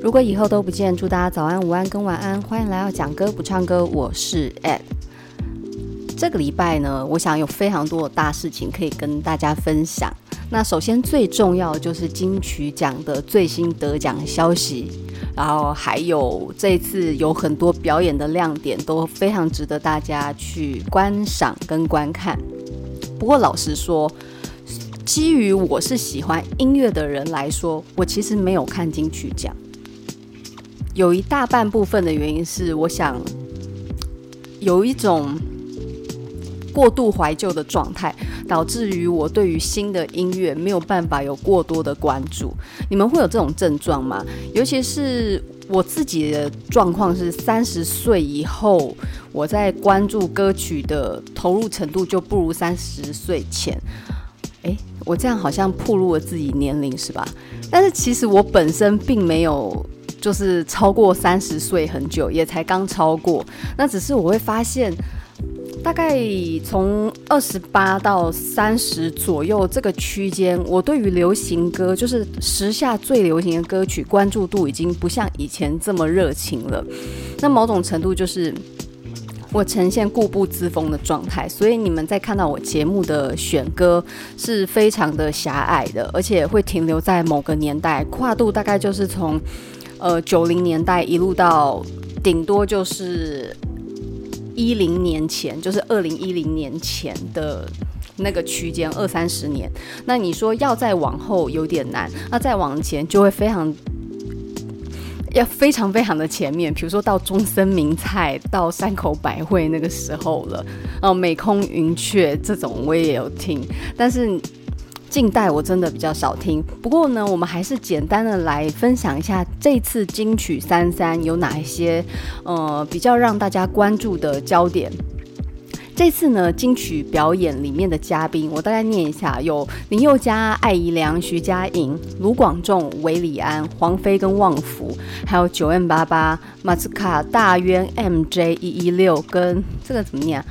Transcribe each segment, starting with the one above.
如果以后都不见，祝大家早安、午安跟晚安。欢迎来到讲歌不唱歌，我是 Ed。这个礼拜呢，我想有非常多的大事情可以跟大家分享。那首先最重要的就是金曲奖的最新得奖消息，然后还有这次有很多表演的亮点，都非常值得大家去观赏跟观看。不过老实说，基于我是喜欢音乐的人来说，我其实没有看金曲奖。有一大半部分的原因是，我想有一种过度怀旧的状态，导致于我对于新的音乐没有办法有过多的关注。你们会有这种症状吗？尤其是我自己的状况是，三十岁以后，我在关注歌曲的投入程度就不如三十岁前。诶，我这样好像暴露了自己年龄是吧？但是其实我本身并没有。就是超过三十岁很久，也才刚超过。那只是我会发现，大概从二十八到三十左右这个区间，我对于流行歌，就是时下最流行的歌曲，关注度已经不像以前这么热情了。那某种程度就是我呈现固步自封的状态，所以你们在看到我节目的选歌是非常的狭隘的，而且会停留在某个年代，跨度大概就是从。呃，九零年代一路到顶多就是一零年前，就是二零一零年前的那个区间，二三十年。那你说要再往后有点难，那再往前就会非常要非常非常的前面，比如说到中森明菜，到山口百惠那个时候了。哦、美空云雀这种我也有听，但是。近代我真的比较少听，不过呢，我们还是简单的来分享一下这次金曲三三有哪一些呃比较让大家关注的焦点。这次呢，金曲表演里面的嘉宾，我大概念一下：有林宥嘉、艾怡良、徐佳莹、卢广仲、韦礼安、黄妃跟旺福，还有九 M 八八、马斯卡、大渊、MJ 一一六跟这个怎么念？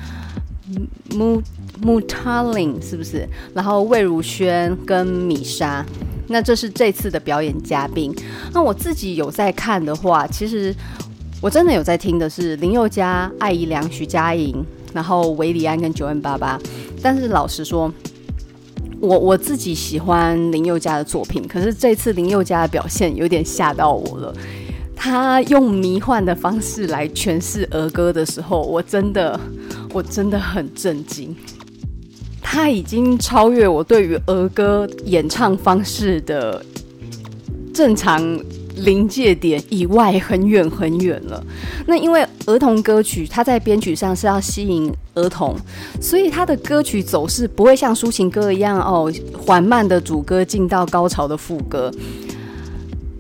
木。木塔林是不是？然后魏如萱跟米莎，那这是这次的表演嘉宾。那我自己有在看的话，其实我真的有在听的是林宥嘉、艾怡良、徐佳莹，然后韦礼安跟 9m88。但是老实说，我我自己喜欢林宥嘉的作品，可是这次林宥嘉的表现有点吓到我了。他用迷幻的方式来诠释儿歌的时候，我真的我真的很震惊。他已经超越我对于儿歌演唱方式的正常临界点以外很远很远了。那因为儿童歌曲，它在编曲上是要吸引儿童，所以它的歌曲走势不会像抒情歌一样哦，缓慢的主歌进到高潮的副歌。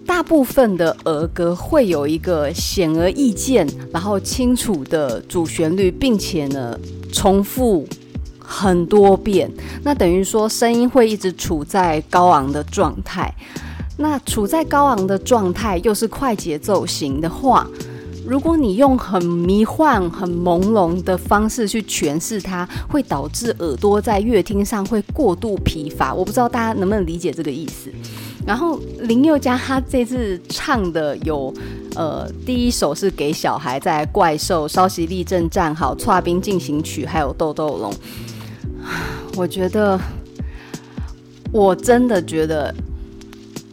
大部分的儿歌会有一个显而易见，然后清楚的主旋律，并且呢重复。很多遍，那等于说声音会一直处在高昂的状态。那处在高昂的状态，又是快节奏型的话，如果你用很迷幻、很朦胧的方式去诠释它，会导致耳朵在乐听上会过度疲乏。我不知道大家能不能理解这个意思。然后林宥嘉他这次唱的有，呃，第一首是给小孩，在怪兽、稍息立正站好、剉冰进行曲，还有豆豆龙。我觉得，我真的觉得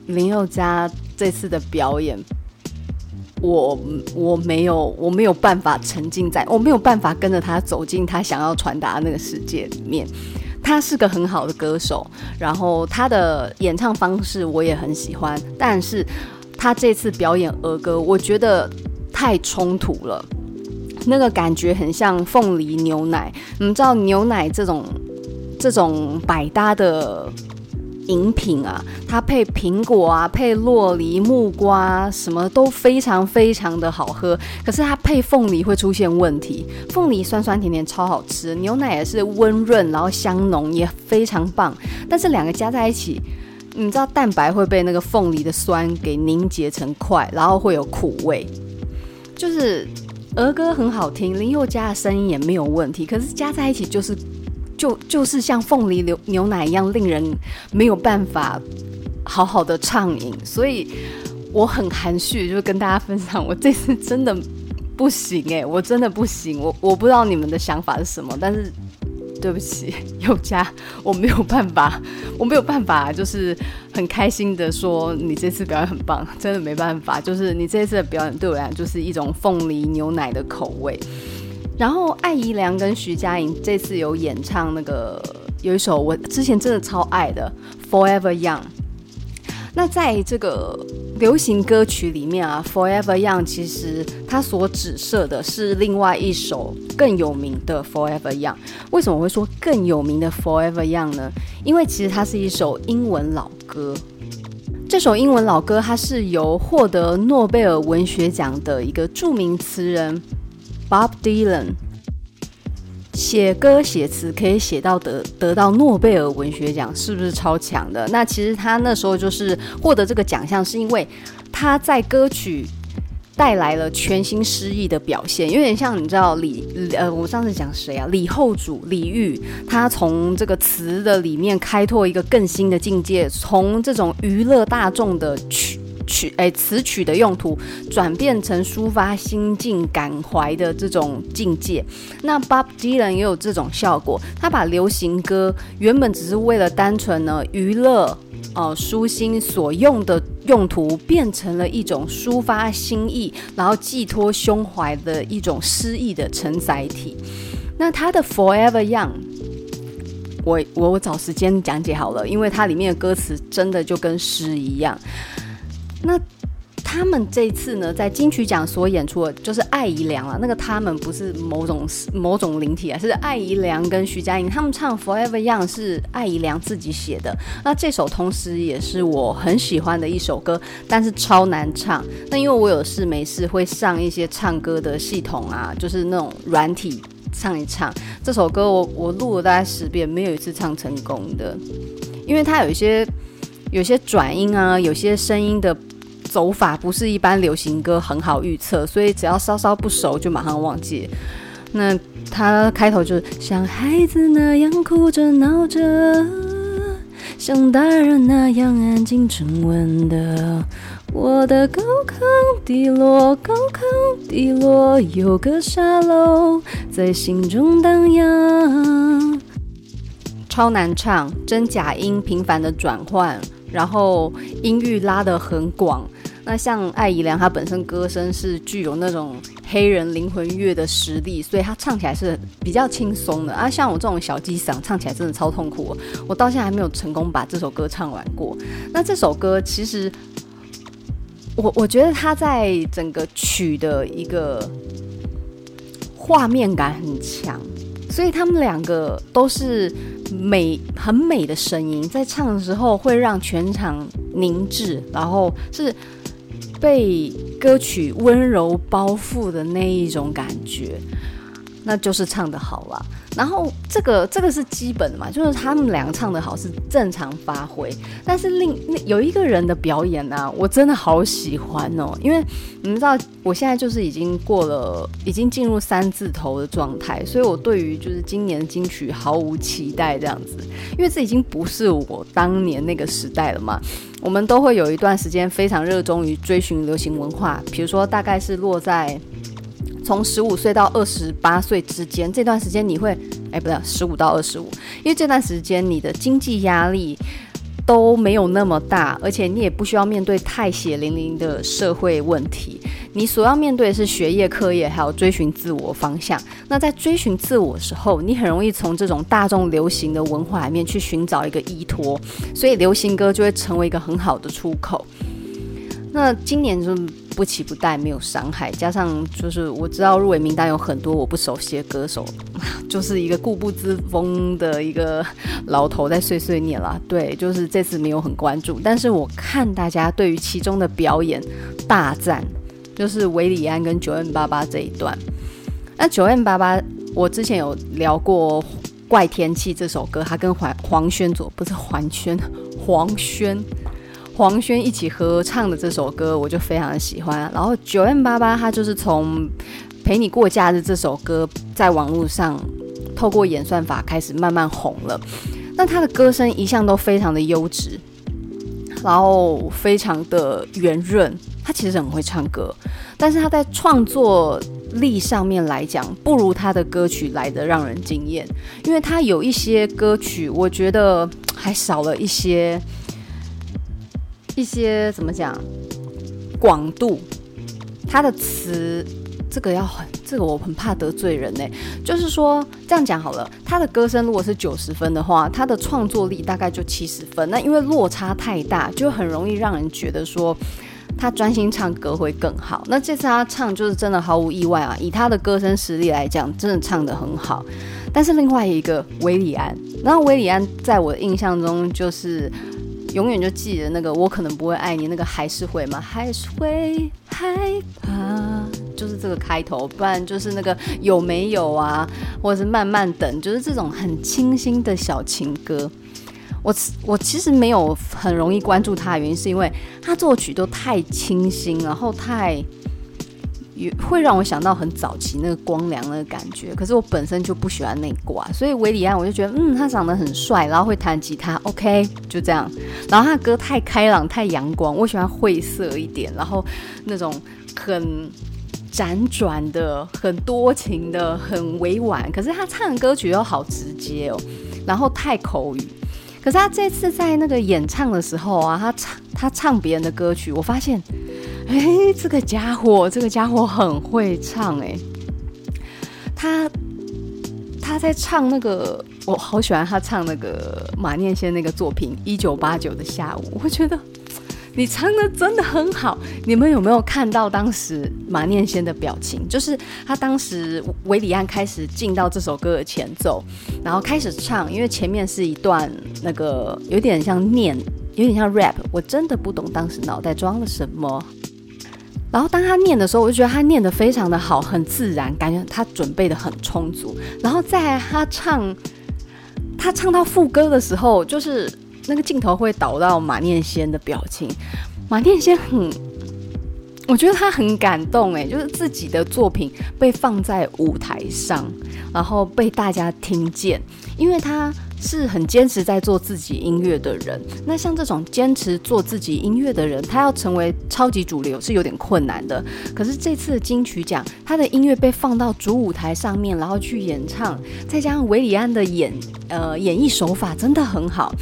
林宥嘉这次的表演，我我没有我没有办法沉浸在，我没有办法跟着他走进他想要传达的那个世界里面。他是个很好的歌手，然后他的演唱方式我也很喜欢，但是他这次表演儿歌，我觉得太冲突了。那个感觉很像凤梨牛奶，你知道牛奶这种这种百搭的饮品啊，它配苹果啊，配洛梨、木瓜，什么都非常非常的好喝。可是它配凤梨会出现问题，凤梨酸酸甜甜超好吃，牛奶也是温润然后香浓也非常棒。但是两个加在一起，你知道蛋白会被那个凤梨的酸给凝结成块，然后会有苦味，就是。儿歌很好听，林宥嘉的声音也没有问题，可是加在一起就是，就就是像凤梨牛牛奶一样，令人没有办法好好的畅饮，所以我很含蓄，就跟大家分享，我这次真的不行诶，我真的不行，我我不知道你们的想法是什么，但是。对不起，宥嘉，我没有办法，我没有办法，就是很开心的说你这次表演很棒，真的没办法，就是你这次的表演对我来讲就是一种凤梨牛奶的口味。然后艾怡良跟徐佳莹这次有演唱那个有一首我之前真的超爱的《Forever Young》。那在这个流行歌曲里面啊，《Forever Young》其实它所指涉的是另外一首更有名的《Forever Young》。为什么会说更有名的《Forever Young》呢？因为其实它是一首英文老歌。这首英文老歌，它是由获得诺贝尔文学奖的一个著名词人 Bob Dylan。写歌写词可以写到得得到诺贝尔文学奖，是不是超强的？那其实他那时候就是获得这个奖项，是因为他在歌曲带来了全新诗意的表现，有点像你知道李呃，我上次讲谁啊？李后主李煜，他从这个词的里面开拓一个更新的境界，从这种娱乐大众的曲。曲哎，词曲的用途转变成抒发心境感怀的这种境界。那 Bob Dylan 也有这种效果，他把流行歌原本只是为了单纯呢娱乐、呃舒心所用的用途，变成了一种抒发心意，然后寄托胸怀的一种诗意的承载体。那他的 Forever Young，我我我找时间讲解好了，因为它里面的歌词真的就跟诗一样。那他们这次呢，在金曲奖所演出的就是艾怡良啊，那个他们不是某种某种灵体啊，是艾怡良跟徐佳莹他们唱《Forever Young》是艾怡良自己写的。那这首同时也是我很喜欢的一首歌，但是超难唱。那因为我有事没事会上一些唱歌的系统啊，就是那种软体唱一唱这首歌我，我我录了大概十遍，没有一次唱成功的，因为它有一些有些转音啊，有些声音的。走法不是一般流行歌很好预测，所以只要稍稍不熟就马上忘记。那他开头就是像孩子那样哭着闹着，像大人那样安静沉稳的。我的高亢低落，高亢低落，有个沙漏在心中荡漾。超难唱，真假音频繁的转换，然后音域拉得很广。那像艾怡良，他本身歌声是具有那种黑人灵魂乐的实力，所以他唱起来是比较轻松的啊。像我这种小鸡嗓，唱起来真的超痛苦，我到现在还没有成功把这首歌唱完过。那这首歌其实，我我觉得他在整个曲的一个画面感很强，所以他们两个都是美很美的声音，在唱的时候会让全场凝滞，然后是。被歌曲温柔包覆的那一种感觉，那就是唱得好了。然后这个这个是基本的嘛，就是他们两个唱得好是正常发挥。但是另有一个人的表演呢、我真的好喜欢哦，因为你们知道我现在就是已经过了，已经进入三字头的状态，所以我对于就是今年的金曲毫无期待这样子，因为这已经不是我当年那个时代了嘛。我们都会有一段时间非常热衷于追寻流行文化，比如说大概是落在从十五岁到二十八岁之间这段时间，你会哎，不对，十五到二十五，因为这段时间你的经济压力都没有那么大，而且你也不需要面对太血淋淋的社会问题。你所要面对的是学业、课业，还有追寻自我方向。那在追寻自我的时候，你很容易从这种大众流行的文化里面去寻找一个依托，所以流行歌就会成为一个很好的出口。那今年就不期不待，没有伤害，加上就是我知道入围名单有很多我不熟悉的歌手，就是一个固步自封的一个老头在碎碎念了。对，就是这次没有很关注，但是我看大家对于其中的表演大赞。就是韦礼安跟九 N 八八这一段。那九 N 八八我之前有聊过《怪天气》这首歌，他跟黄黄轩佐不是黄轩，黄轩黄轩一起合唱的这首歌，我就非常的喜欢。然后九 N 八八他就是从《陪你过假日》这首歌在网络上透过演算法开始慢慢红了。那他的歌声一向都非常的优质。然后非常的圆润。他其实很会唱歌，但是他在创作力上面来讲，不如他的歌曲来的让人惊艳。因为他有一些歌曲，我觉得还少了一些一些怎么讲广度。他的词，这个要很，这个我很怕得罪人呢。就是说这样讲好了，他的歌声如果是九十分的话，他的创作力大概就七十分。那因为落差太大，就很容易让人觉得说。他专心唱歌会更好。那这次他唱就是真的毫无意外啊，以他的歌声实力来讲，真的唱得很好。但是另外一个韦礼安，然后韦礼安在我的印象中就是永远就记得那个我可能不会爱你，那个还是会吗？还是会害怕，就是这个开头，不然就是那个有没有啊，或者是慢慢等，就是这种很清新的小情歌。我我其实没有很容易关注他的原因，是因为他作曲都太清新，然后太会让我想到很早期那个光良的感觉。可是我本身就不喜欢那挂，所以韦礼安我就觉得，嗯，他长得很帅，然后会弹吉他，OK，就这样。然后他的歌太开朗、太阳光，我喜欢晦涩一点，然后那种很辗转的、很多情的、很委婉。可是他唱的歌曲又好直接哦，然后太口语。可是他这次在那个演唱的时候啊，他唱他唱别人的歌曲，我发现，哎、这个家伙，这个家伙很会唱哎、他他在唱那个，我好喜欢他唱那个马念先那个作品《一九八九的下午》，我觉得。你唱的真的很好，你们有没有看到当时马念先的表情？就是他当时韦礼安开始进到这首歌的前奏，然后开始唱，因为前面是一段那个有点像念，有点像 rap，我真的不懂当时脑袋装了什么。然后当他念的时候，我就觉得他念得非常的好，很自然，感觉他准备的很充足。然后在他唱，他唱到副歌的时候，就是。那个镜头会导到马念先的表情，马念先很，我觉得他很感动诶，就是自己的作品被放在舞台上，然后被大家听见，因为他是很坚持在做自己音乐的人。那像这种坚持做自己音乐的人，他要成为超级主流是有点困难的。可是这次的金曲奖，他的音乐被放到主舞台上面，然后去演唱，再加上韦礼安的演呃演绎手法真的很好。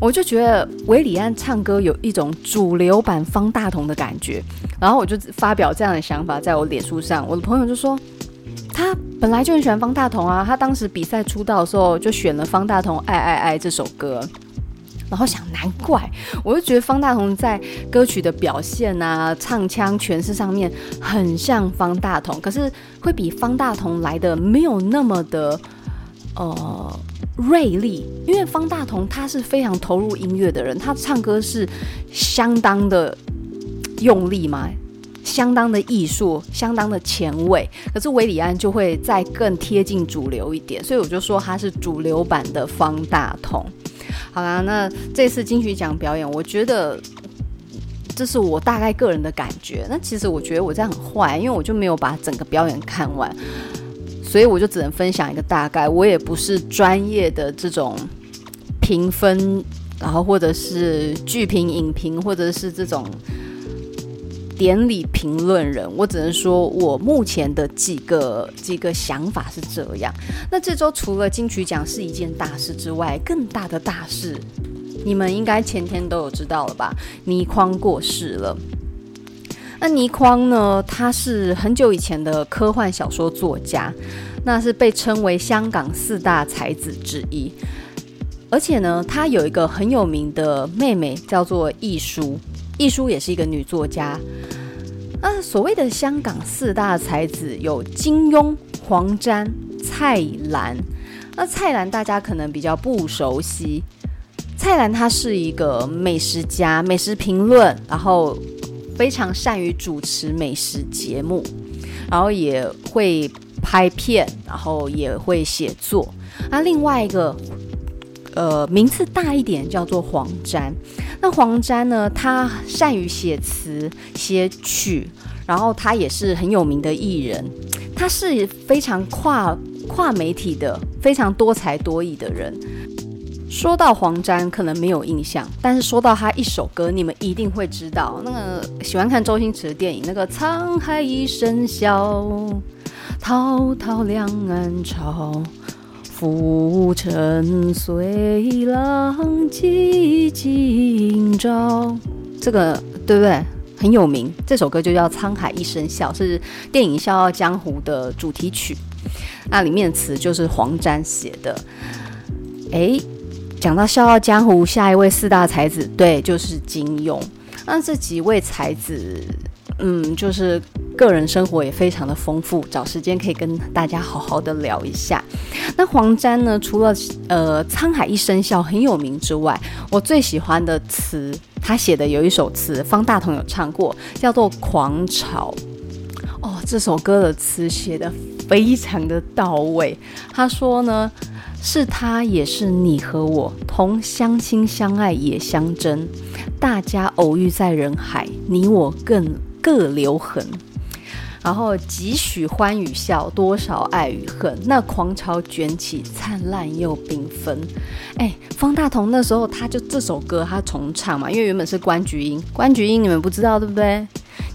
我就觉得韦礼安唱歌有一种主流版方大同的感觉，然后我就发表这样的想法在我脸书上。我的朋友就说，他本来就很喜欢方大同啊，他当时比赛出道的时候就选了方大同《爱爱爱》这首歌，然后想难怪，我就觉得方大同在歌曲的表现啊、唱腔诠释上面很像方大同，可是会比方大同来的没有那么的，呃。锐利，因为方大同他是非常投入音乐的人，他唱歌是相当的用力嘛，相当的艺术，相当的前卫。可是韦礼安就会再更贴近主流一点，所以我就说他是主流版的方大同。好啦，那这次金曲奖表演，我觉得这是我大概个人的感觉。那其实我觉得我这样很坏，因为我就没有把整个表演看完。所以我就只能分享一个大概，我也不是专业的这种评分，然后或者是剧评、影评，或者是这种典礼评论人，我只能说我目前的几个几个想法是这样。那这周除了金曲奖是一件大事之外，更大的大事，你们应该前天都有知道了吧？倪匡过世了。那倪匡呢？他是很久以前的科幻小说作家，那是被称为香港四大才子之一。而且呢，他有一个很有名的妹妹，叫做亦舒。亦舒也是一个女作家。那所谓的香港四大才子有金庸、黄沾、蔡澜。那蔡澜大家可能比较不熟悉。蔡澜她是一个美食家，美食评论，然后。非常善于主持美食节目，然后也会拍片，然后也会写作。那另外一个，呃，名次大一点叫做黄沾。那黄沾呢，他善于写词写曲，然后他也是很有名的艺人。他是非常跨跨媒体的，非常多才多艺的人。说到黄沾，可能没有印象，但是说到他一首歌，你们一定会知道。那个喜欢看周星驰的电影，那个《沧海一声笑》，滔滔两岸潮，浮沉随浪迹今朝。这个对不对？很有名。这首歌就叫《沧海一声笑》，是电影《笑傲江湖》的主题曲。那里面的词就是黄沾写的。诶。讲到《笑傲江湖》，下一位四大才子，对，就是金庸。那这几位才子，嗯，就是个人生活也非常的丰富，找时间可以跟大家好好的聊一下。那黄沾呢，除了呃《沧海一声笑》很有名之外，我最喜欢的词，他写的有一首词，方大同有唱过，叫做《狂潮》。哦，这首歌的词写得非常的到位。他说呢。是他，也是你和我，同相亲相爱也相争。大家偶遇在人海，你我更各留痕。然后几许欢与笑，多少爱与恨。那狂潮卷起，灿烂又缤纷。哎，方大同那时候他就这首歌他重唱嘛，因为原本是关菊英，关菊英你们不知道对不对？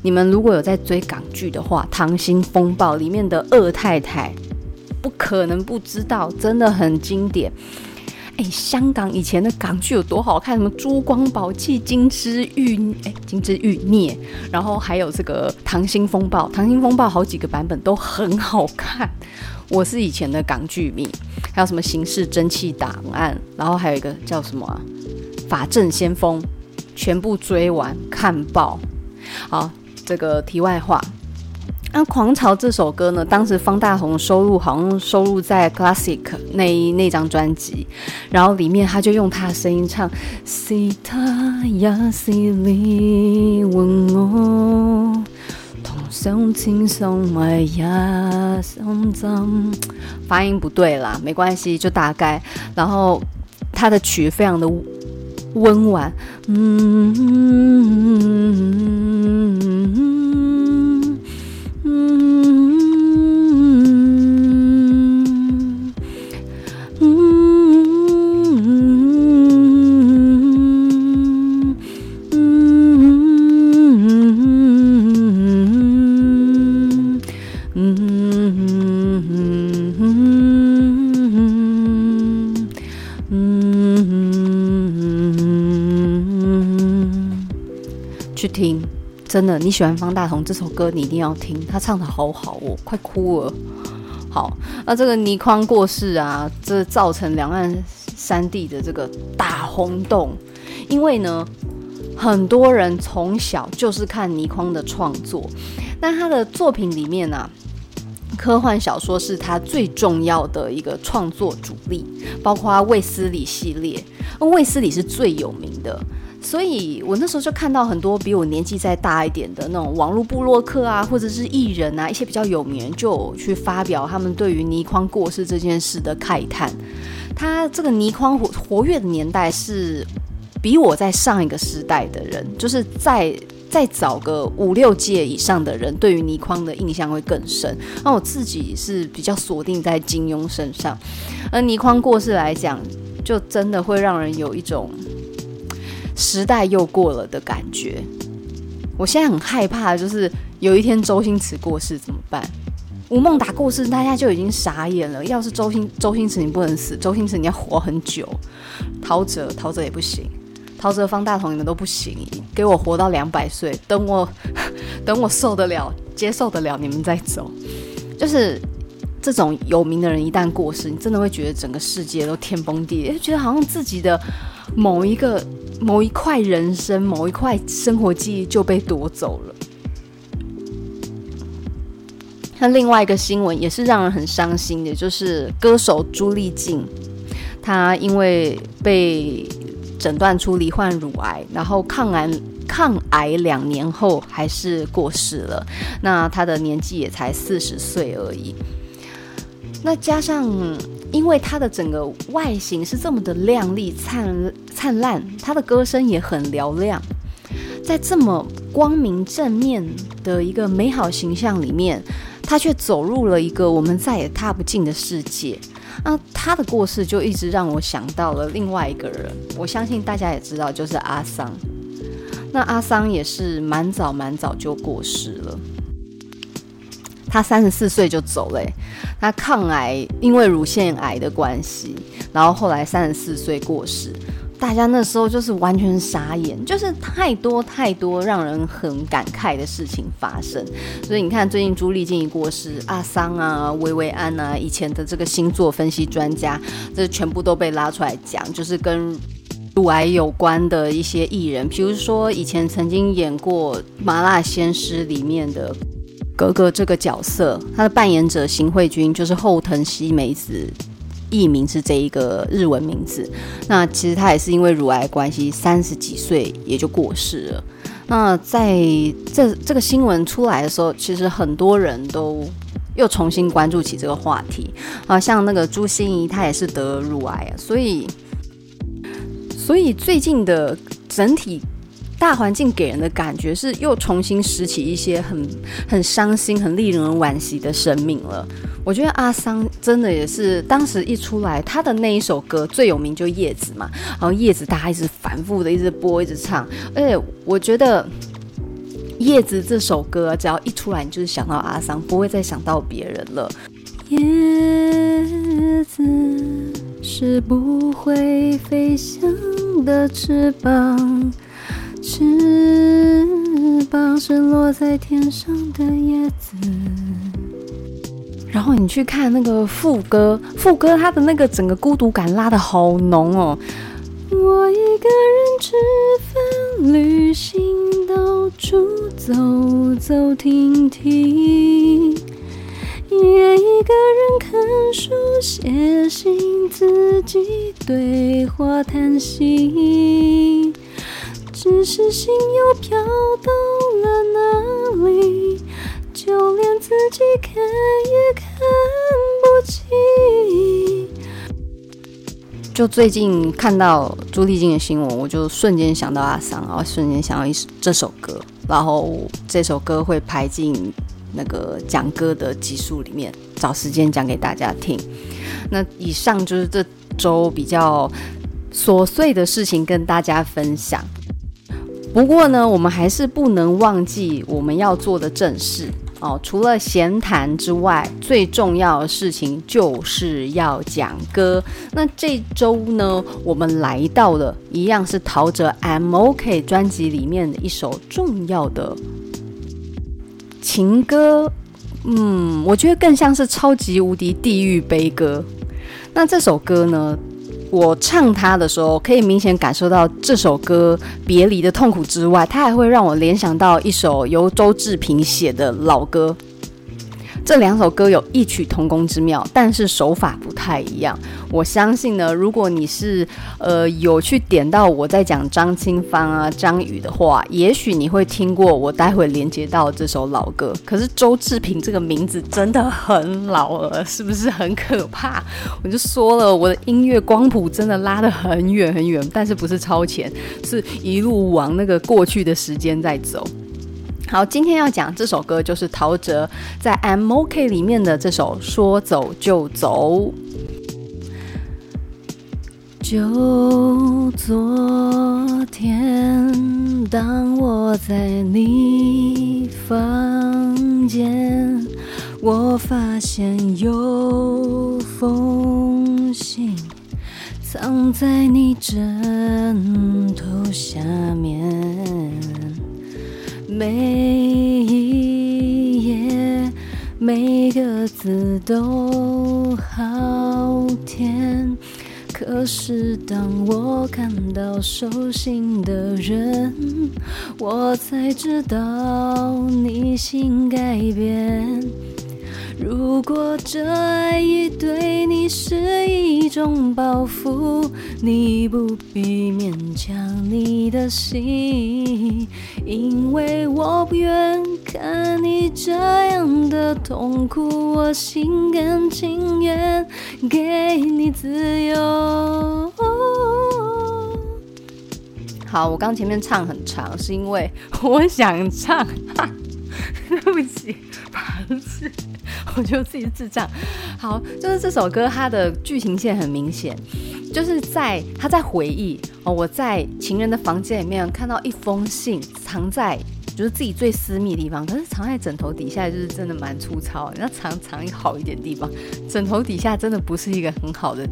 你们如果有在追港剧的话，《溏心风暴》里面的二太太。不可能不知道，真的很经典。哎，香港以前的港剧有多好看？什么《珠光宝气》《金枝玉》哎，《金枝玉孽》，然后还有这个《溏心风暴》。《溏心风暴》好几个版本都很好看。我是以前的港剧迷，还有什么《刑事侦缉档案》，然后还有一个叫什么《法证先锋》，全部追完看爆。好，这个题外话。那《狂潮》这首歌呢，当时方大同收录好像收录在 Classic 那那张专辑，然后里面他就用他的声音唱。是他也是你问我，同相亲相爱也相争。发音不对啦，没关系，就大概。然后他的曲非常的温婉，嗯真的，你喜欢方大同这首歌，你一定要听，他唱得好好哦，快哭了。好，那这个倪匡过世啊，这造成两岸三地的这个大轰动，因为呢，很多人从小就是看倪匡的创作，那他的作品里面啊，科幻小说是他最重要的一个创作主力，包括卫斯理系列，卫斯理是最有名的。所以我那时候就看到很多比我年纪再大一点的那种网络部落客啊，或者是艺人啊，一些比较有名就去发表他们对于倪匡过世这件事的慨叹。他这个倪匡活活跃的年代是比我在上一个时代的人，就是再再找个五六届以上的人，对于倪匡的印象会更深。那我自己是比较锁定在金庸身上，而倪匡过世来讲，就真的会让人有一种。时代又过了的感觉，我现在很害怕，就是有一天周星驰过世怎么办？吴孟达过世，大家就已经傻眼了。要是周星周星驰你不能死，周星驰你要活很久。陶喆陶喆也不行，陶喆方大同你们都不行，给我活到两百岁，等我 等我受得了接受得了，你们再走。就是这种有名的人一旦过世，你真的会觉得整个世界都天崩地裂，觉得好像自己的某一个。某一块人生，某一块生活记忆就被夺走了。那另外一个新闻也是让人很伤心的，就是歌手朱丽静，她因为被诊断出罹患乳癌，然后抗癌抗癌两年后还是过世了。那她的年纪也才四十岁而已。那加上。因为他的整个外形是这么的亮丽、灿灿烂，他的歌声也很嘹亮，在这么光明正面的一个美好形象里面，他却走入了一个我们再也踏不进的世界。那他的过世就一直让我想到了另外一个人，我相信大家也知道，就是阿桑。那阿桑也是蛮早蛮早就过世了，他三十四岁就走了。他抗癌，因为乳腺癌的关系，然后后来三十四岁过世。大家那时候就是完全傻眼，就是太多太多让人很感慨的事情发生。所以你看，最近朱丽静一过世，阿桑啊、薇薇安啊，以前的这个星座分析专家，这全部都被拉出来讲，就是跟乳癌有关的一些艺人，比如说以前曾经演过《麻辣鲜师》里面的格格这个角色，他的扮演者邢慧君就是后藤希美子。艺名是这一个日文名字，那其实他也是因为乳癌关系，三十几岁也就过世了。那在这这个新闻出来的时候，其实很多人都又重新关注起这个话题啊，像那个朱芯仪，她也是得乳癌啊，所以所以最近的整体。大环境给人的感觉是又重新拾起一些很很伤心、很令人惋惜的生命了。我觉得阿桑真的也是当时一出来，他的那一首歌最有名就《叶子》嘛，然后《叶子》大家一直反复的一直播、一直唱，而且我觉得《叶子》这首歌只要一出来，你就是想到阿桑，不会再想到别人了。叶子是不会飞翔的翅膀。翅膀是落在天上的叶子，然后你去看那个副歌，副歌它的那个整个孤独感拉得好浓哦。我一个人吃饭、旅行，到处走走停停，也一个人看书、写信，自己对话叹息。只是心又飘到了哪里，就连自己看也看不清。就最近看到朱丽静的新闻，我就瞬间想到阿桑，然后瞬间想到一首这首歌，然后这首歌会排进那个讲歌的集数里面，找时间讲给大家听。那以上就是这周比较琐碎的事情跟大家分享。不过呢，我们还是不能忘记我们要做的正事哦。除了闲谈之外，最重要的事情就是要讲歌。那这周呢，我们来到了一样是陶喆《MOK》专辑里面的一首重要的情歌。嗯，我觉得更像是超级无敌地狱悲歌。那这首歌呢，我唱它的时候，可以明显感受到这首歌别离的痛苦之外，它还会让我联想到一首由周志平写的老歌。这两首歌有异曲同工之妙，但是手法不太一样。我相信呢，如果你是呃有去点到我在讲张清芳啊、张宇的话，也许你会听过我待会连接到这首老歌。可是周志平这个名字真的很老了，是不是很可怕？我就说了，我的音乐光谱真的拉得很远很远，但是不是超前，是一路往那个过去的时间在走。好，今天要讲这首歌就是陶喆在《I'm OK》里面的这首《说走就走》。就昨天，当我在你房间，我发现有封信藏在你枕头下面。每一页，每个字都好甜。可是当我看到手心的人，我才知道你心改变。如果这爱已对你是一种包袱，你不必勉强你的心，因为我不愿看你这样的痛苦，我心甘情愿给你自由。好，我刚前面唱很长，是因为我想唱，对不起，不好意思。我觉得自己智障。好，就是这首歌它的剧情线很明显，就是在他在回忆哦，我在情人的房间里面看到一封信，藏在就是自己最私密的地方，可是藏在枕头底下，就是真的蛮粗糙。你要藏藏一个好一点的地方，枕头底下真的不是一个很好的。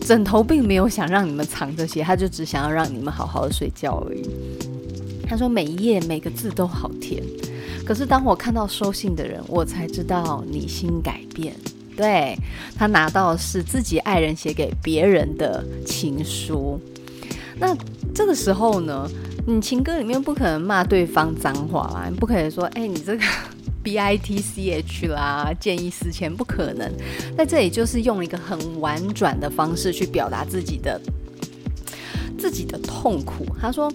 枕头并没有想让你们藏这些，他就只想要让你们好好的睡觉而已。他说每一页每个字都好甜，可是当我看到收信的人，我才知道你心改变。对，他拿到是自己爱人写给别人的情书。那这个时候呢，你情歌里面不可能骂对方脏话啦，你不可能说，哎，你这个。B I T C H 啦，见异思迁不可能，在这里就是用一个很婉转的方式去表达自己的自己的痛苦。他说：“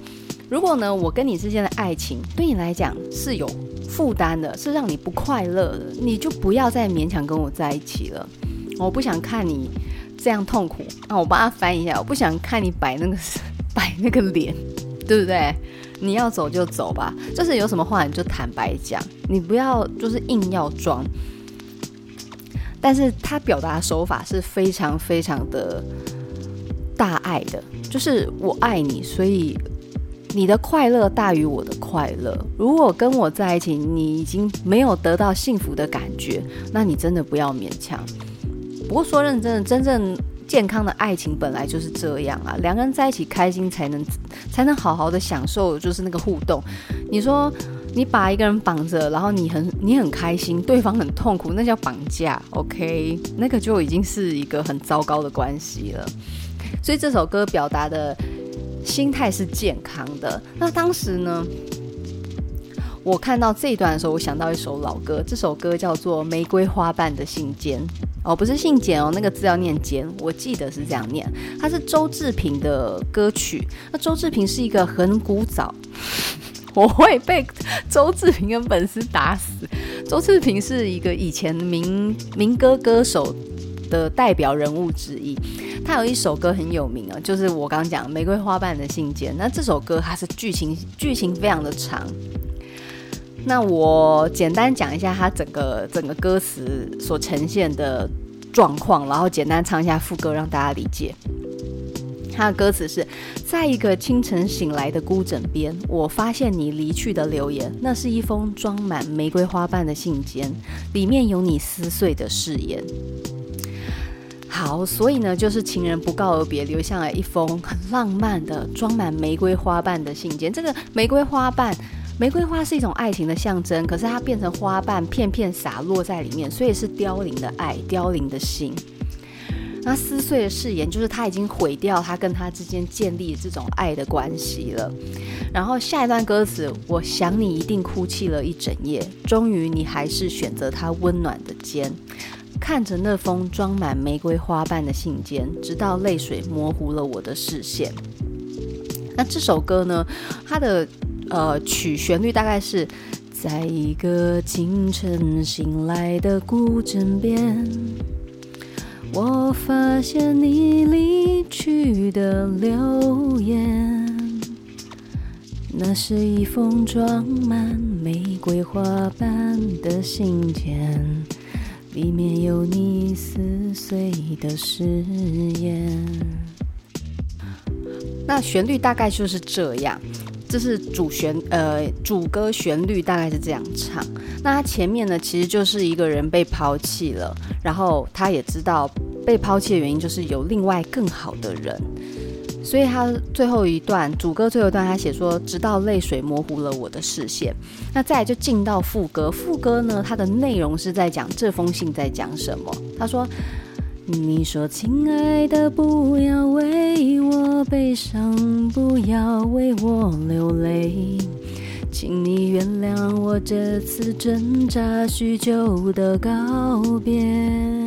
如果呢，我跟你之间的爱情对你来讲是有负担的，是让你不快乐的，你就不要再勉强跟我在一起了。我不想看你这样痛苦。啊，我帮他翻一下，我不想看你摆那个 摆那个脸，对不对？”你要走就走吧，就是有什么话你就坦白讲，你不要就是硬要装。但是他表达手法是非常非常的大爱的，就是我爱你，所以你的快乐大于我的快乐。如果跟我在一起，你已经没有得到幸福的感觉，那你真的不要勉强。不过说认真的，真正。健康的爱情本来就是这样啊，两个人在一起开心才能才能好好的享受，就是那个互动。你说你把一个人绑着，然后你很你很开心，对方很痛苦，那叫绑架，OK？那个就已经是一个很糟糕的关系了。所以这首歌表达的心态是健康的。那当时呢，我看到这一段的时候，我想到一首老歌，这首歌叫做《玫瑰花瓣的信笺》。哦，不是信笺哦，那个字要念笺，我记得是这样念。它是周志平的歌曲。那周志平是一个很古早，我会被周志平跟粉丝打死。周志平是一个以前民民歌歌手的代表人物之一。他有一首歌很有名啊，就是我刚讲《玫瑰花瓣的信缄》。那这首歌它是剧情剧情非常的长。那我简单讲一下它整个整个歌词所呈现的状况，然后简单唱一下副歌，让大家理解。它的歌词是：在一个清晨醒来的孤枕边，我发现你离去的留言，那是一封装满玫瑰花瓣的信笺，里面有你撕碎的誓言。好，所以呢，就是情人不告而别，留下了一封很浪漫的装满玫瑰花瓣的信件。这个玫瑰花瓣。玫瑰花是一种爱情的象征，可是它变成花瓣，片片洒落在里面，所以是凋零的爱，凋零的心。那撕碎的誓言，就是他已经毁掉他跟他之间建立这种爱的关系了。然后下一段歌词，我想你一定哭泣了一整夜，终于你还是选择他温暖的肩，看着那封装满玫瑰花瓣的信笺，直到泪水模糊了我的视线。那这首歌呢，它的。呃，曲旋律大概是在一个清晨醒来的古镇边，我发现你离去的留言，那是一封装满玫瑰花瓣的信笺，里面有你撕碎的誓言。那旋律大概就是这样。这是主旋呃主歌旋律大概是这样唱，那他前面呢，其实就是一个人被抛弃了，然后他也知道被抛弃的原因就是有另外更好的人，所以他最后一段主歌最后一段他写说，直到泪水模糊了我的视线，那再就进到副歌，副歌呢，它的内容是在讲这封信在讲什么，他说。你说：“亲爱的，不要为我悲伤，不要为我流泪，请你原谅我这次挣扎许久的告别。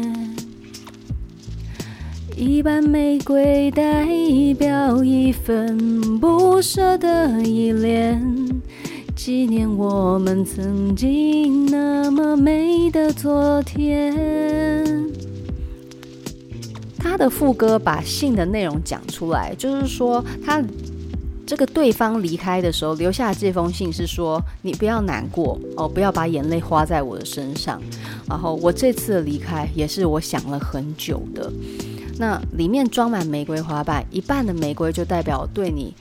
一瓣玫瑰代表一份不舍的依恋，纪念我们曾经那么美的昨天。”他的副歌把信的内容讲出来，就是说他这个对方离开的时候留下这封信是说：“你不要难过哦，不要把眼泪花在我的身上。”然后我这次的离开也是我想了很久的。那里面装满玫瑰花瓣，一半的玫瑰就代表对你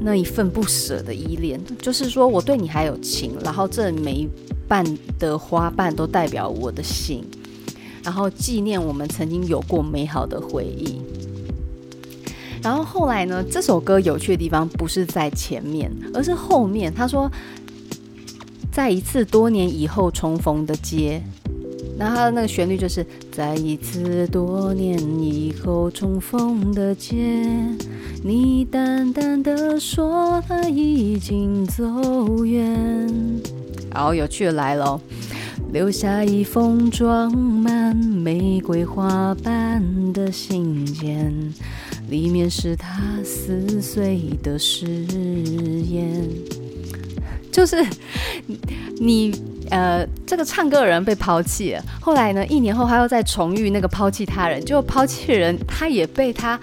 那一份不舍的依恋，就是说我对你还有情。然后这每一半的花瓣都代表我的心，然后纪念我们曾经有过美好的回忆。然后后来呢？这首歌有趣的地方不是在前面，而是后面。他说，在一次多年以后重逢的街，然后他的那个旋律就是在一次多年以后重逢的街，你淡淡的说他已经走远。然后有趣的来了，留下一封装满玫瑰花瓣的信件。里面是他撕碎的誓言，就是你呃，这个唱歌的人被抛弃了。后来呢，一年后他又再重遇那个抛弃他人，就抛弃人他也被他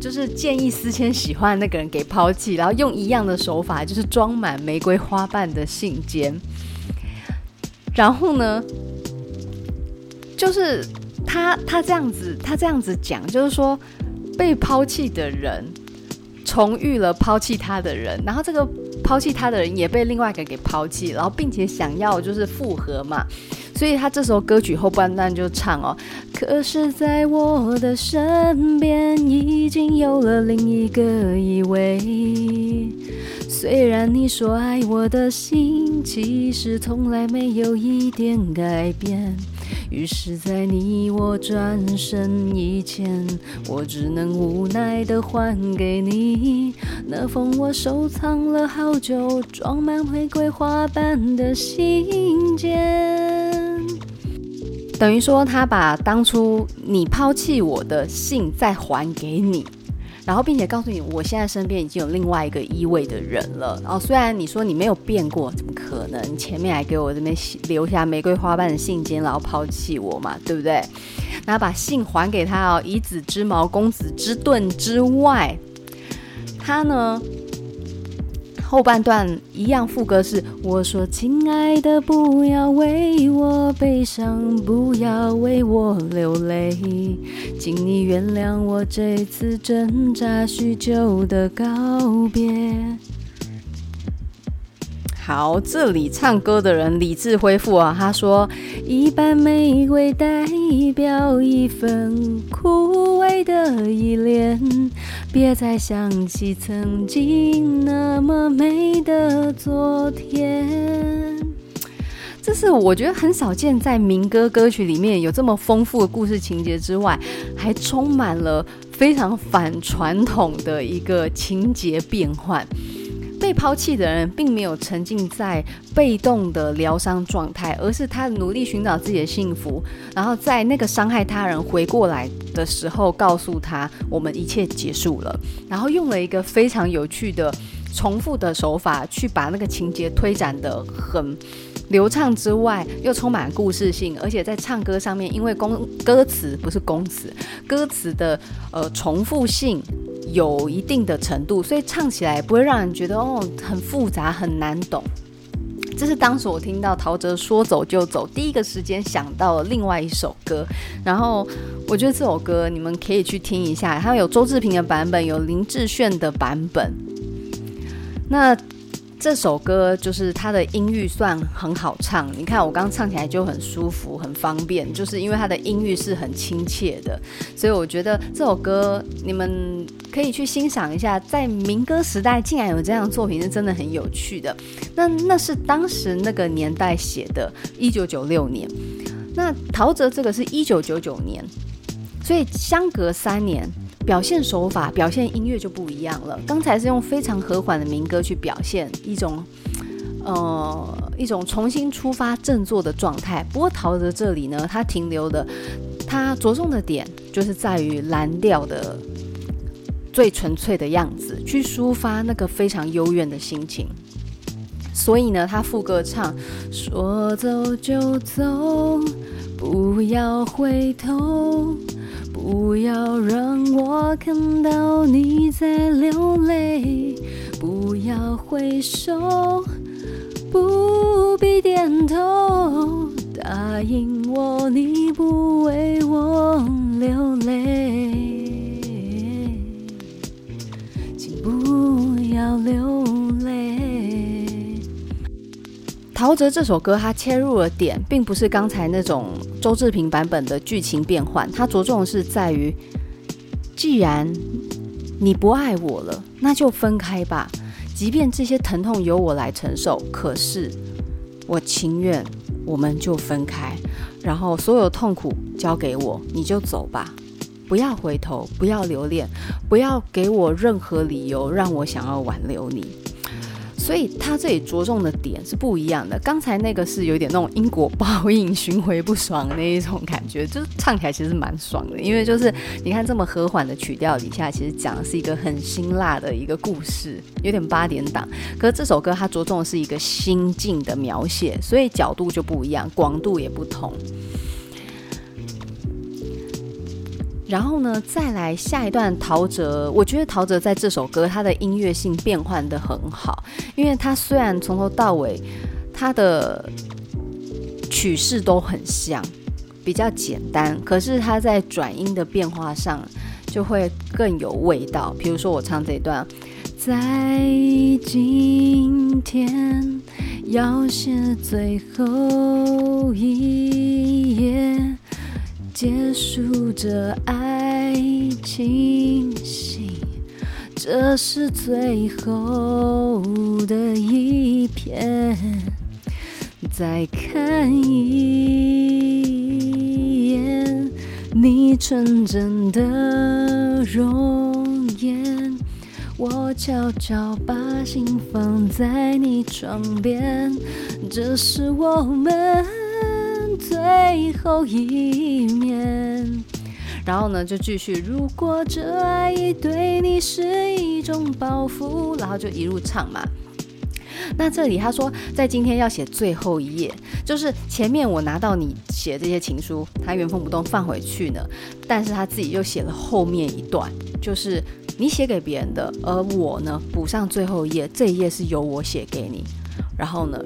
就是见异思迁喜欢的那个人给抛弃，然后用一样的手法，就是装满玫瑰花瓣的信笺。然后呢，就是他他这样子，他这样子讲，就是说。被抛弃的人重遇了抛弃他的人，然后这个抛弃他的人也被另外一个给抛弃，然后并且想要就是复合嘛，所以他这首歌曲后半段就唱哦，可是在我的身边已经有了另一个依偎，虽然你说爱我的心其实从来没有一点改变。于是，在你我转身以前，我只能无奈的还给你那封我收藏了好久、装满玫瑰花瓣的信件。等于说，他把当初你抛弃我的信再还给你。然后，并且告诉你，我现在身边已经有另外一个一位的人了。然后，虽然你说你没有变过，怎么可能？你前面还给我这边留下玫瑰花瓣的信笺，然后抛弃我嘛，对不对？然后把信还给他哦，以子之矛攻子之盾之外，他呢？后半段一样，副歌是我说：“亲爱的，不要为我悲伤，不要为我流泪，请你原谅我这次挣扎许久的告别。”好，这里唱歌的人理智恢复啊，他说：“一瓣玫瑰代表一份枯萎的依恋，别再想起曾经那么美的昨天。”这是我觉得很少见，在民歌歌曲里面有这么丰富的故事情节之外，还充满了非常反传统的一个情节变换。被抛弃的人并没有沉浸在被动的疗伤状态，而是他努力寻找自己的幸福，然后在那个伤害他人回过来的时候，告诉他我们一切结束了，然后用了一个非常有趣的重复的手法去把那个情节推展得很流畅之外，又充满故事性，而且在唱歌上面，因为公歌词不是公词，歌词的呃重复性。有一定的程度，所以唱起来不会让人觉得哦很复杂很难懂。这是当时我听到陶喆说走就走，第一个时间想到了另外一首歌。然后我觉得这首歌你们可以去听一下，它有周志平的版本，有林志炫的版本。那。这首歌就是它的音域算很好唱，你看我刚唱起来就很舒服，很方便，就是因为它的音域是很亲切的，所以我觉得这首歌你们可以去欣赏一下，在民歌时代竟然有这样的作品是真的很有趣的。那那是当时那个年代写的，一九九六年。那陶喆这个是一九九九年，所以相隔三年。表现手法、表现音乐就不一样了。刚才是用非常和缓的民歌去表现一种，呃，一种重新出发、振作的状态。不过陶喆这里呢，他停留的，他着重的点就是在于蓝调的最纯粹的样子，去抒发那个非常幽怨的心情。所以呢，他副歌唱说走就走。不要回头，不要让我看到你在流泪，不要挥手，不必点头，答应我你不为我流泪。陶喆这首歌，它切入的点并不是刚才那种周志平版本的剧情变换，它着重的是在于，既然你不爱我了，那就分开吧。即便这些疼痛由我来承受，可是我情愿我们就分开，然后所有痛苦交给我，你就走吧，不要回头，不要留恋，不要给我任何理由让我想要挽留你。所以他这里着重的点是不一样的。刚才那个是有点那种因果报应、循回不爽那一种感觉，就是唱起来其实蛮爽的。因为就是你看这么和缓的曲调底下，其实讲的是一个很辛辣的一个故事，有点八点档。可是这首歌它着重的是一个心境的描写，所以角度就不一样，广度也不同。然后呢，再来下一段陶喆，我觉得陶喆在这首歌他的音乐性变换得很好，因为他虽然从头到尾他的曲式都很像，比较简单，可是他在转音的变化上就会更有味道。比如说我唱这一段，在今天要写最后一页。结束这爱情戏，这是最后的一片。再看一眼你纯真的容颜，我悄悄把心放在你床边，这是我们。最后一面，然后呢，就继续。如果这爱已对你是一种包袱，然后就一路唱嘛。那这里他说，在今天要写最后一页，就是前面我拿到你写这些情书，他原封不动放回去呢，但是他自己又写了后面一段，就是你写给别人的，而我呢补上最后一页，这一页是由我写给你，然后呢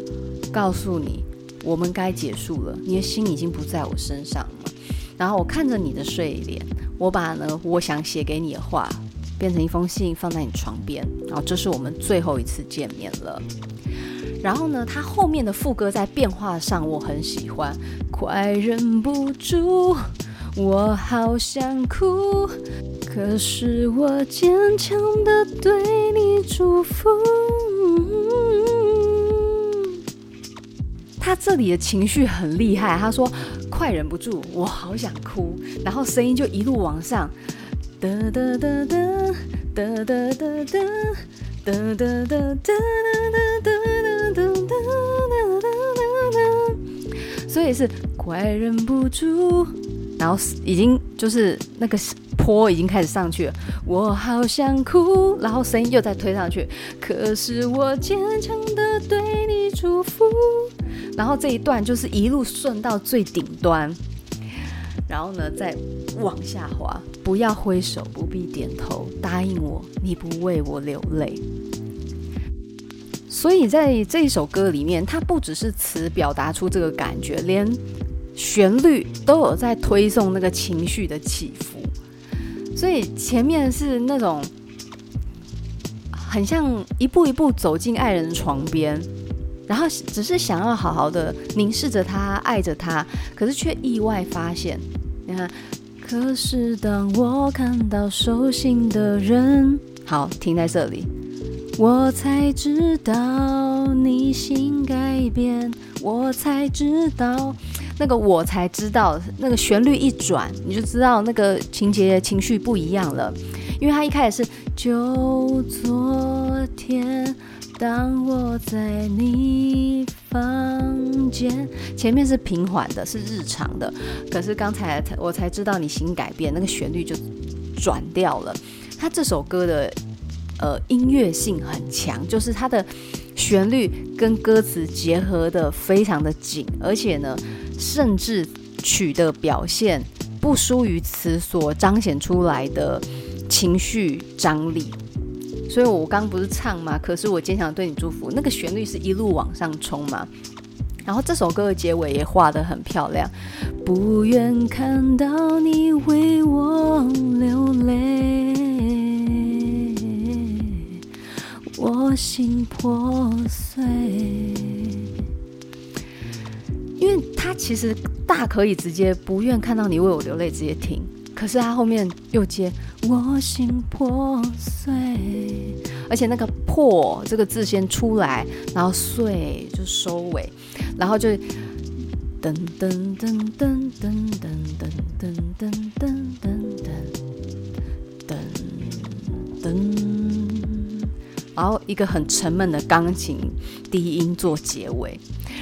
告诉你。我们该结束了，你的心已经不在我身上了。然后我看着你的睡脸，我把呢我想写给你的话变成一封信放在你床边。然后这是我们最后一次见面了。然后呢，它后面的副歌在变化上我很喜欢，快忍不住，我好想哭，可是我坚强的对你祝福。他这里的情绪很厉害，他说：“快忍不住，我好想哭。”然后声音就一路往上，哒哒哒哒哒哒哒哒哒哒哒哒哒哒哒哒哒，所以是快忍不住，然后已经就是那个坡已经开始上去了，我好想哭，然后声音又再推上去，可是我坚强的对你祝福。然后这一段就是一路顺到最顶端，然后呢再往下滑，不要挥手，不必点头，答应我，你不为我流泪。所以在这一首歌里面，它不只是词表达出这个感觉，连旋律都有在推送那个情绪的起伏。所以前面是那种很像一步一步走进爱人床边。然后只是想要好好的凝视着他，爱着他，可是却意外发现，你看，可是当我看到手心的人，好，停在这里，我才知道你心改变，我才知道，那个我才知道，那个旋律一转，你就知道那个情节情绪不一样了，因为他一开始是就昨天。当我在你房间，前面是平缓的，是日常的，可是刚才我才知道你新改变，那个旋律就转掉了。他这首歌的呃音乐性很强，就是它的旋律跟歌词结合得非常的紧，而且呢，甚至曲的表现不输于词所彰显出来的情绪张力。所以我刚不是唱吗？可是我坚强对你祝福，那个旋律是一路往上冲嘛。然后这首歌的结尾也画得很漂亮，不愿看到你为我流泪，我心破碎。因为他其实大可以直接不愿看到你为我流泪，直接停。可是他后面又接。我心破碎，而且那个破这个字先出来，然后碎就收尾，然后就噔噔噔噔噔噔噔噔噔噔噔噔噔，然后一个很沉闷的钢琴低音做结尾。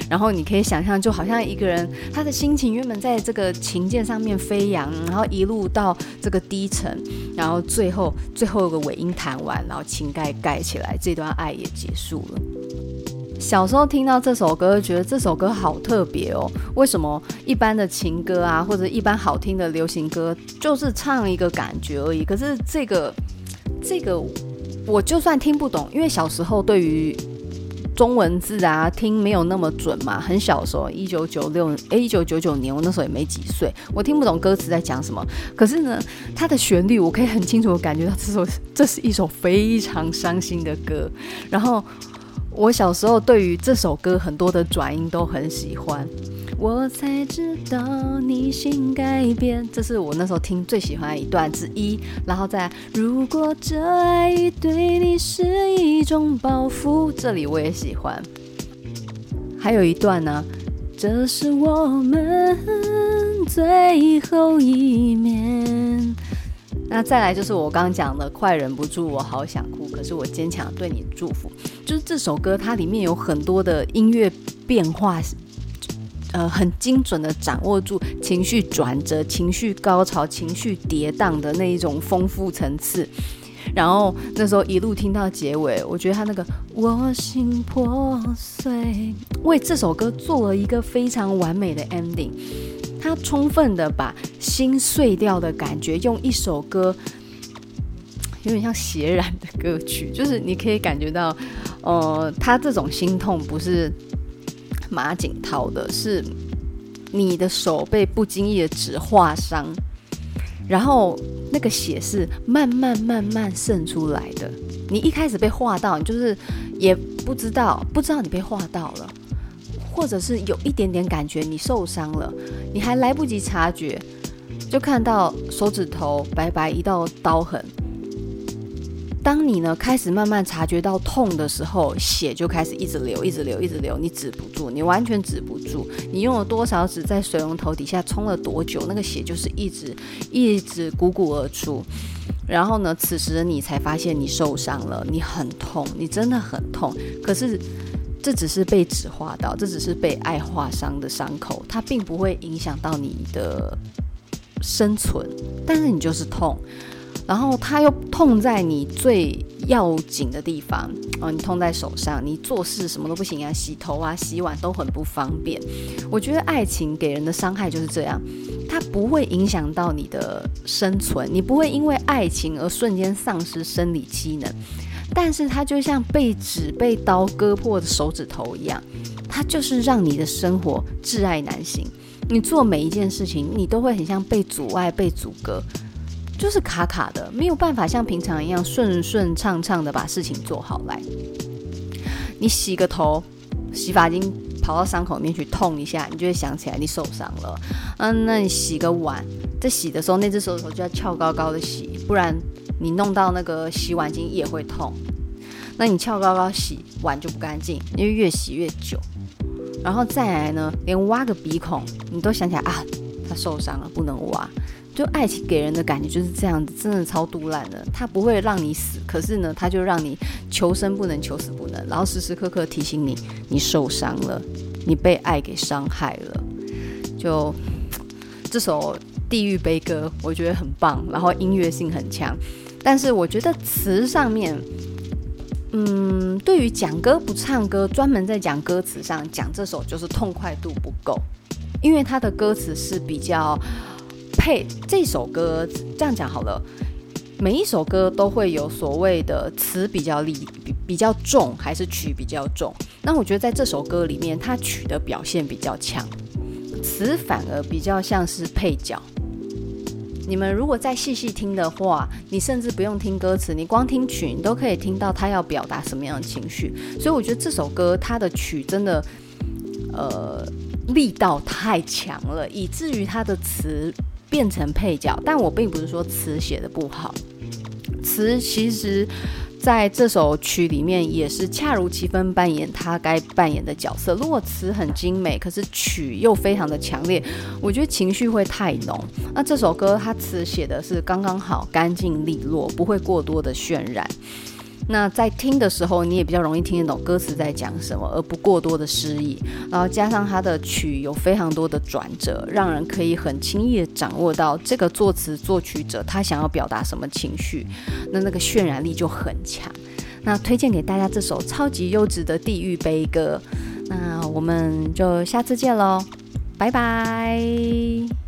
然后你可以想象，就好像一个人，他的心情原本在这个琴键上面飞扬，然后一路到这个低沉，然后最后最后一个尾音弹完，然后琴盖盖起来，这段爱也结束了。小时候听到这首歌，觉得这首歌好特别哦。为什么一般的情歌啊，或者一般好听的流行歌，就是唱一个感觉而已？可是这个这个，我就算听不懂，因为小时候对于中文字啊，听没有那么准嘛。很小的时候，一九九六，诶，一九九九年，我那时候也没几岁，我听不懂歌词在讲什么。可是呢，它的旋律我可以很清楚的感觉到，这首这是一首非常伤心的歌。然后我小时候对于这首歌很多的转音都很喜欢。我才知道你心改变，这是我那时候听最喜欢的一段之一。然后再，如果这爱已对你是一种包袱，这里我也喜欢。还有一段呢，这是我们最后一面。那再来就是我刚刚讲的，快忍不住，我好想哭，可是我坚强对你祝福。就是这首歌，它里面有很多的音乐变化。呃，很精准的掌握住情绪转折、情绪高潮、情绪跌宕的那一种丰富层次，然后那时候一路听到结尾，我觉得他那个我心破碎，为这首歌做了一个非常完美的 ending。他充分的把心碎掉的感觉，用一首歌有点像血染的歌曲，就是你可以感觉到，呃，他这种心痛不是。马景涛的是你的手被不经意的纸划伤，然后那个血是慢慢慢慢渗出来的。你一开始被划到，你就是也不知道，不知道你被划到了，或者是有一点点感觉你受伤了，你还来不及察觉，就看到手指头白白一道刀痕。当你呢开始慢慢察觉到痛的时候，血就开始一直流，一直流，一直流，你止不住，你完全止不住。你用了多少纸在水龙头底下冲了多久，那个血就是一直一直汩汩而出。然后呢，此时你才发现你受伤了，你很痛，你真的很痛。可是这只是被纸划到，这只是被爱划伤的伤口，它并不会影响到你的生存，但是你就是痛。然后它又痛在你最要紧的地方哦，你痛在手上，你做事什么都不行啊，洗头啊、洗碗都很不方便。我觉得爱情给人的伤害就是这样，它不会影响到你的生存，你不会因为爱情而瞬间丧失生理机能，但是它就像被纸被刀割破的手指头一样，它就是让你的生活挚爱难行。你做每一件事情，你都会很像被阻碍、被阻隔。就是卡卡的，没有办法像平常一样顺顺畅畅的把事情做好来。你洗个头，洗发精跑到伤口里面去痛一下，你就会想起来你受伤了。嗯，那你洗个碗，在洗的时候那只手指头就要翘高高的洗，不然你弄到那个洗碗巾也会痛。那你翘高高洗碗就不干净，因为越洗越久。然后再来呢，连挖个鼻孔你都想起来啊，他受伤了，不能挖。就爱情给人的感觉就是这样子，真的超毒烂的。它不会让你死，可是呢，它就让你求生不能，求死不能，然后时时刻刻提醒你，你受伤了，你被爱给伤害了。就 这首地狱悲歌，我觉得很棒，然后音乐性很强，但是我觉得词上面，嗯，对于讲歌不唱歌，专门在讲歌词上讲这首，就是痛快度不够。因为他的歌词是比较配这首歌，这样讲好了。每一首歌都会有所谓的词比较力比比较重，还是曲比较重？那我觉得在这首歌里面，它曲的表现比较强，词反而比较像是配角。你们如果再细细听的话，你甚至不用听歌词，你光听曲，你都可以听到他要表达什么样的情绪。所以我觉得这首歌它的曲真的，呃，力道太强了，以至于它的词。变成配角，但我并不是说词写的不好，词其实在这首曲里面也是恰如其分扮演他该扮演的角色。如果词很精美，可是曲又非常的强烈，我觉得情绪会太浓。那这首歌它词写的是刚刚好，干净利落，不会过多的渲染。那在听的时候，你也比较容易听得懂歌词在讲什么，而不过多的诗意。然后加上它的曲有非常多的转折，让人可以很轻易的掌握到这个作词作曲者他想要表达什么情绪，那那个渲染力就很强。那推荐给大家这首超级优质的地狱悲歌。那我们就下次见喽，拜拜。